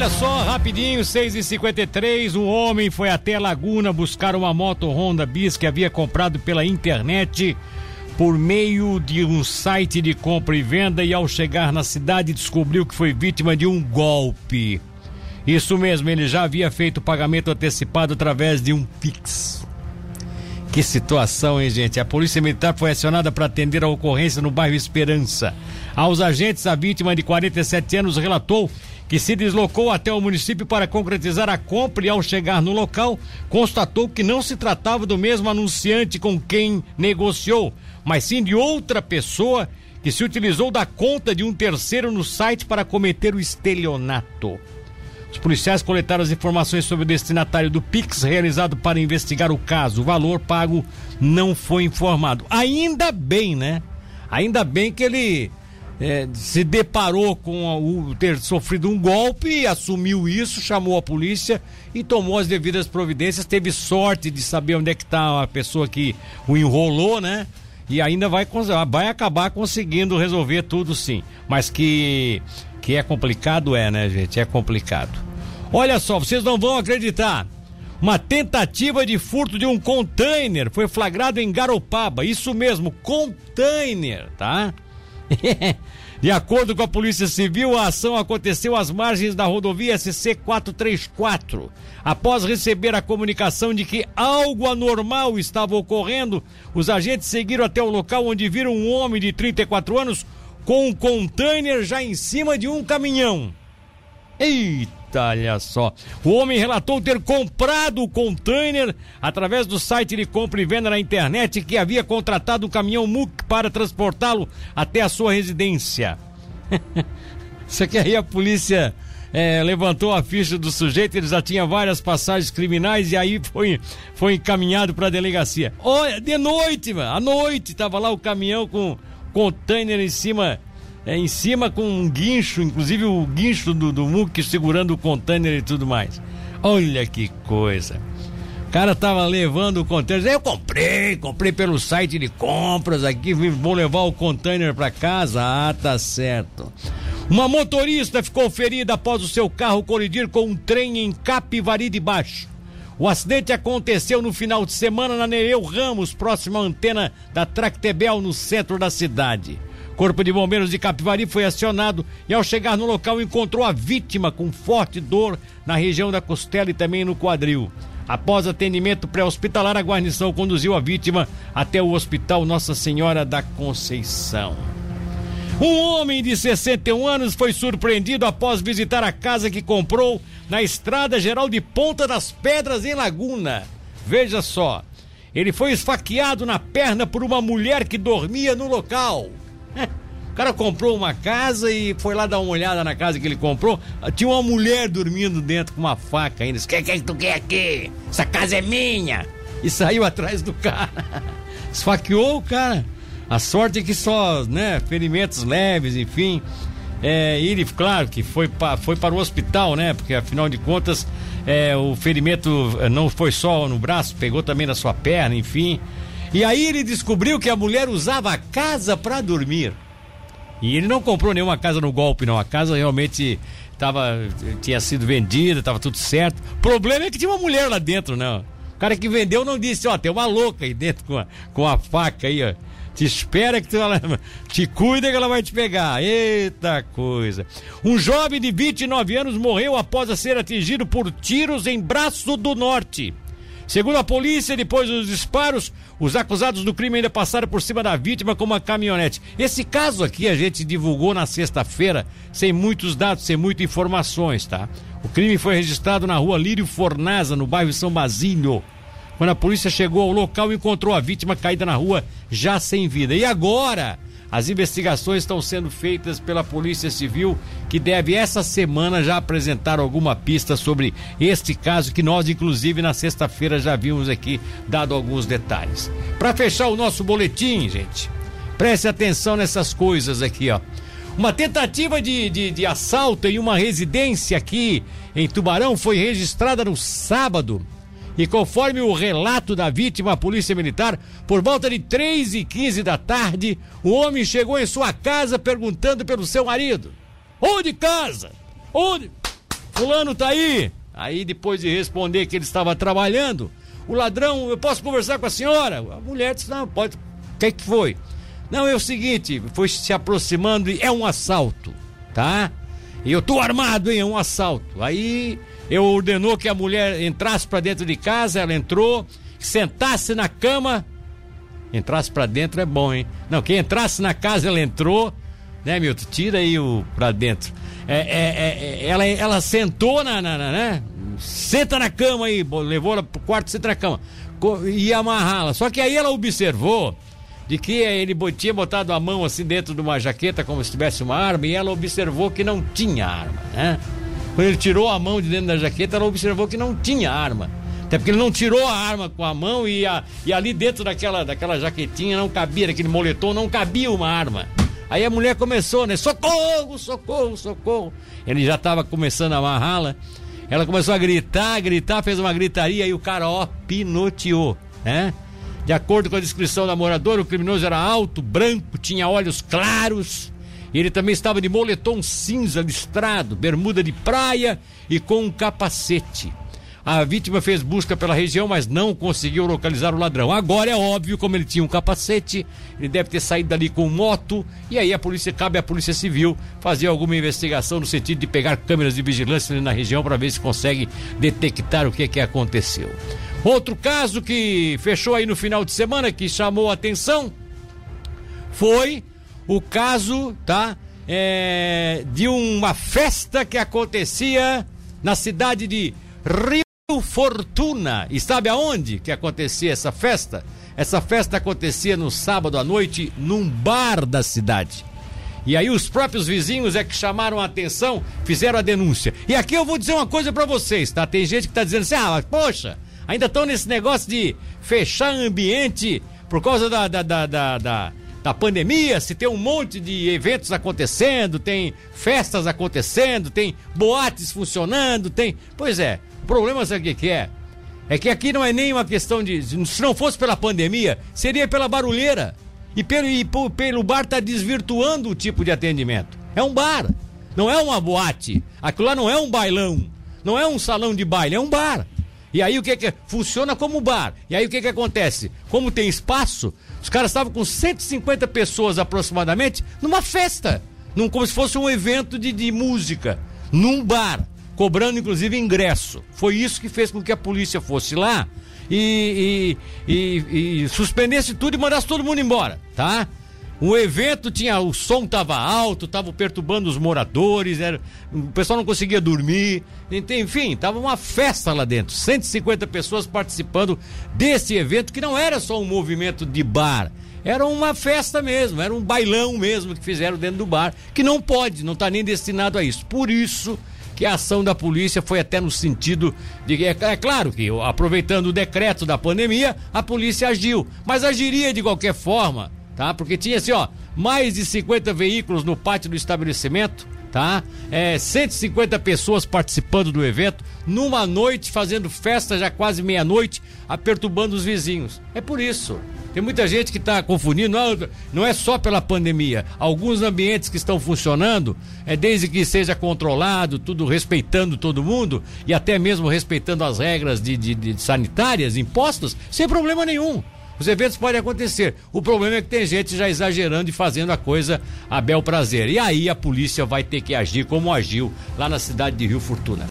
Olha só, rapidinho, 6h53, um homem foi até Laguna buscar uma moto Honda Bis que havia comprado pela internet por meio de um site de compra e venda e ao chegar na cidade descobriu que foi vítima de um golpe. Isso mesmo, ele já havia feito o pagamento antecipado através de um Pix. Que situação, hein, gente? A Polícia Militar foi acionada para atender a ocorrência no bairro Esperança. Aos agentes, a vítima de 47 anos relatou que se deslocou até o município para concretizar a compra e ao chegar no local, constatou que não se tratava do mesmo anunciante com quem negociou, mas sim de outra pessoa que se utilizou da conta de um terceiro no site para cometer o estelionato. Os policiais coletaram as informações sobre o destinatário do Pix realizado para investigar o caso. O valor pago não foi informado. Ainda bem, né? Ainda bem que ele é, se deparou com o ter sofrido um golpe, assumiu isso, chamou a polícia e tomou as devidas providências. Teve sorte de saber onde é que está a pessoa que o enrolou, né? E ainda vai, vai acabar conseguindo resolver tudo sim. Mas que, que é complicado, é, né, gente? É complicado. Olha só, vocês não vão acreditar. Uma tentativa de furto de um container foi flagrado em Garopaba. Isso mesmo, container, tá? De acordo com a Polícia Civil, a ação aconteceu às margens da rodovia SC 434. Após receber a comunicação de que algo anormal estava ocorrendo, os agentes seguiram até o local onde viram um homem de 34 anos com um container já em cima de um caminhão. Eita! olha só. O homem relatou ter comprado o container através do site de compra e venda na internet que havia contratado um caminhão MUC para transportá-lo até a sua residência. Isso aqui aí a polícia é, levantou a ficha do sujeito, ele já tinha várias passagens criminais e aí foi, foi encaminhado para a delegacia. Olha, de noite, mano, à noite, tava lá o caminhão com container em cima é, em cima com um guincho, inclusive o guincho do, do muque segurando o container e tudo mais. Olha que coisa. O cara tava levando o container. Eu comprei, comprei pelo site de compras aqui, vou levar o container para casa. Ah, tá certo. Uma motorista ficou ferida após o seu carro colidir com um trem em Capivari de Baixo. O acidente aconteceu no final de semana na Nereu Ramos, próxima à antena da Tractebel, no centro da cidade. Corpo de Bombeiros de Capivari foi acionado e, ao chegar no local, encontrou a vítima com forte dor na região da costela e também no quadril. Após atendimento pré-hospitalar, a guarnição conduziu a vítima até o Hospital Nossa Senhora da Conceição. Um homem de 61 anos foi surpreendido após visitar a casa que comprou na Estrada Geral de Ponta das Pedras, em Laguna. Veja só, ele foi esfaqueado na perna por uma mulher que dormia no local. O cara comprou uma casa e foi lá dar uma olhada na casa que ele comprou. Tinha uma mulher dormindo dentro com uma faca ainda. O que, que tu quer aqui? Essa casa é minha! E saiu atrás do cara. Esfaqueou o cara. A sorte é que só, né, ferimentos leves, enfim. É, ele, claro que foi, pra, foi para o hospital, né? Porque afinal de contas, é, o ferimento é, não foi só no braço, pegou também na sua perna, enfim. E aí ele descobriu que a mulher usava a casa para dormir. E ele não comprou nenhuma casa no golpe, não. A casa realmente tava, tinha sido vendida, tava tudo certo. O problema é que tinha uma mulher lá dentro, né? O cara que vendeu não disse, ó, tem uma louca aí dentro com a, com a faca aí, ó. Te espera que tu, ela, te cuida que ela vai te pegar. Eita coisa. Um jovem de 29 anos morreu após ser atingido por tiros em Braço do Norte. Segundo a polícia, depois dos disparos, os acusados do crime ainda passaram por cima da vítima com uma caminhonete. Esse caso aqui a gente divulgou na sexta-feira, sem muitos dados, sem muitas informações, tá? O crime foi registrado na rua Lírio Fornaza, no bairro São Basílio. Quando a polícia chegou ao local, encontrou a vítima caída na rua, já sem vida. E agora? As investigações estão sendo feitas pela Polícia Civil, que deve essa semana já apresentar alguma pista sobre este caso que nós, inclusive, na sexta-feira já vimos aqui dado alguns detalhes. Para fechar o nosso boletim, gente, preste atenção nessas coisas aqui, ó. Uma tentativa de, de, de assalto em uma residência aqui em Tubarão foi registrada no sábado e conforme o relato da vítima, a polícia militar, por volta de 3 e 15 da tarde, o homem chegou em sua casa perguntando pelo seu marido. Onde casa? Onde? Fulano tá aí. Aí, depois de responder que ele estava trabalhando, o ladrão, eu posso conversar com a senhora? A mulher disse, não, pode. O que, que foi? Não, é o seguinte, foi se aproximando e é um assalto, tá? E eu tô armado, hein? É um assalto. Aí eu ordenou que a mulher entrasse para dentro de casa, ela entrou, sentasse na cama. Entrasse para dentro é bom, hein? Não, quem entrasse na casa, ela entrou, né, Milton? Tira aí o pra dentro. É, é, é, ela, ela sentou na, na, na, né? Senta na cama aí, levou ela pro quarto, senta na cama. Ia amarrá-la. Só que aí ela observou de que ele tinha botado a mão assim dentro de uma jaqueta como se tivesse uma arma e ela observou que não tinha arma, né? Quando ele tirou a mão de dentro da jaqueta, ela observou que não tinha arma. Até porque ele não tirou a arma com a mão e, a, e ali dentro daquela, daquela jaquetinha não cabia, daquele moletom, não cabia uma arma. Aí a mulher começou, né? Socorro, socorro, socorro. Ele já estava começando a amarrá-la. Ela começou a gritar, gritar, fez uma gritaria e o cara, ó, pinoteou, né? De acordo com a descrição da moradora, o criminoso era alto, branco, tinha olhos claros. Ele também estava de moletom cinza listrado, bermuda de praia e com um capacete. A vítima fez busca pela região, mas não conseguiu localizar o ladrão. Agora é óbvio, como ele tinha um capacete, ele deve ter saído dali com moto, e aí a polícia, cabe à Polícia Civil fazer alguma investigação no sentido de pegar câmeras de vigilância ali na região para ver se consegue detectar o que, que aconteceu. Outro caso que fechou aí no final de semana, que chamou a atenção, foi o caso, tá? É, de uma festa que acontecia na cidade de Rio Fortuna. E sabe aonde que acontecia essa festa? Essa festa acontecia no sábado à noite num bar da cidade. E aí os próprios vizinhos é que chamaram a atenção, fizeram a denúncia. E aqui eu vou dizer uma coisa para vocês, tá? Tem gente que tá dizendo assim: "Ah, mas, poxa, ainda estão nesse negócio de fechar ambiente por causa da, da, da, da, da da pandemia, se tem um monte de eventos acontecendo, tem festas acontecendo, tem boates funcionando, tem. Pois é, problema sabe o que, é? É que aqui não é nem uma questão de. Se não fosse pela pandemia, seria pela barulheira. E pelo, e pelo bar tá desvirtuando o tipo de atendimento. É um bar, não é uma boate. Aquilo lá não é um bailão, não é um salão de baile, é um bar. E aí o que que funciona como bar? E aí o que que acontece? Como tem espaço, os caras estavam com 150 pessoas aproximadamente numa festa, num, como se fosse um evento de, de música, num bar cobrando inclusive ingresso. Foi isso que fez com que a polícia fosse lá e, e, e, e suspendesse tudo e mandasse todo mundo embora, tá? O evento tinha. O som tava alto, tava perturbando os moradores, era, o pessoal não conseguia dormir. Enfim, tava uma festa lá dentro. 150 pessoas participando desse evento que não era só um movimento de bar. Era uma festa mesmo, era um bailão mesmo que fizeram dentro do bar, que não pode, não está nem destinado a isso. Por isso que a ação da polícia foi até no sentido de. É, é claro que, aproveitando o decreto da pandemia, a polícia agiu, mas agiria de qualquer forma, tá? Porque tinha assim, ó, mais de 50 veículos no pátio do estabelecimento, tá? É, 150 pessoas participando do evento, numa noite, fazendo festa já quase meia-noite, perturbando os vizinhos. É por isso. Tem muita gente que está confundindo, não, não é só pela pandemia. Alguns ambientes que estão funcionando, é desde que seja controlado, tudo respeitando todo mundo e até mesmo respeitando as regras de, de, de sanitárias impostas, sem problema nenhum. Os eventos podem acontecer. O problema é que tem gente já exagerando e fazendo a coisa a bel prazer. E aí a polícia vai ter que agir como agiu lá na cidade de Rio Fortuna.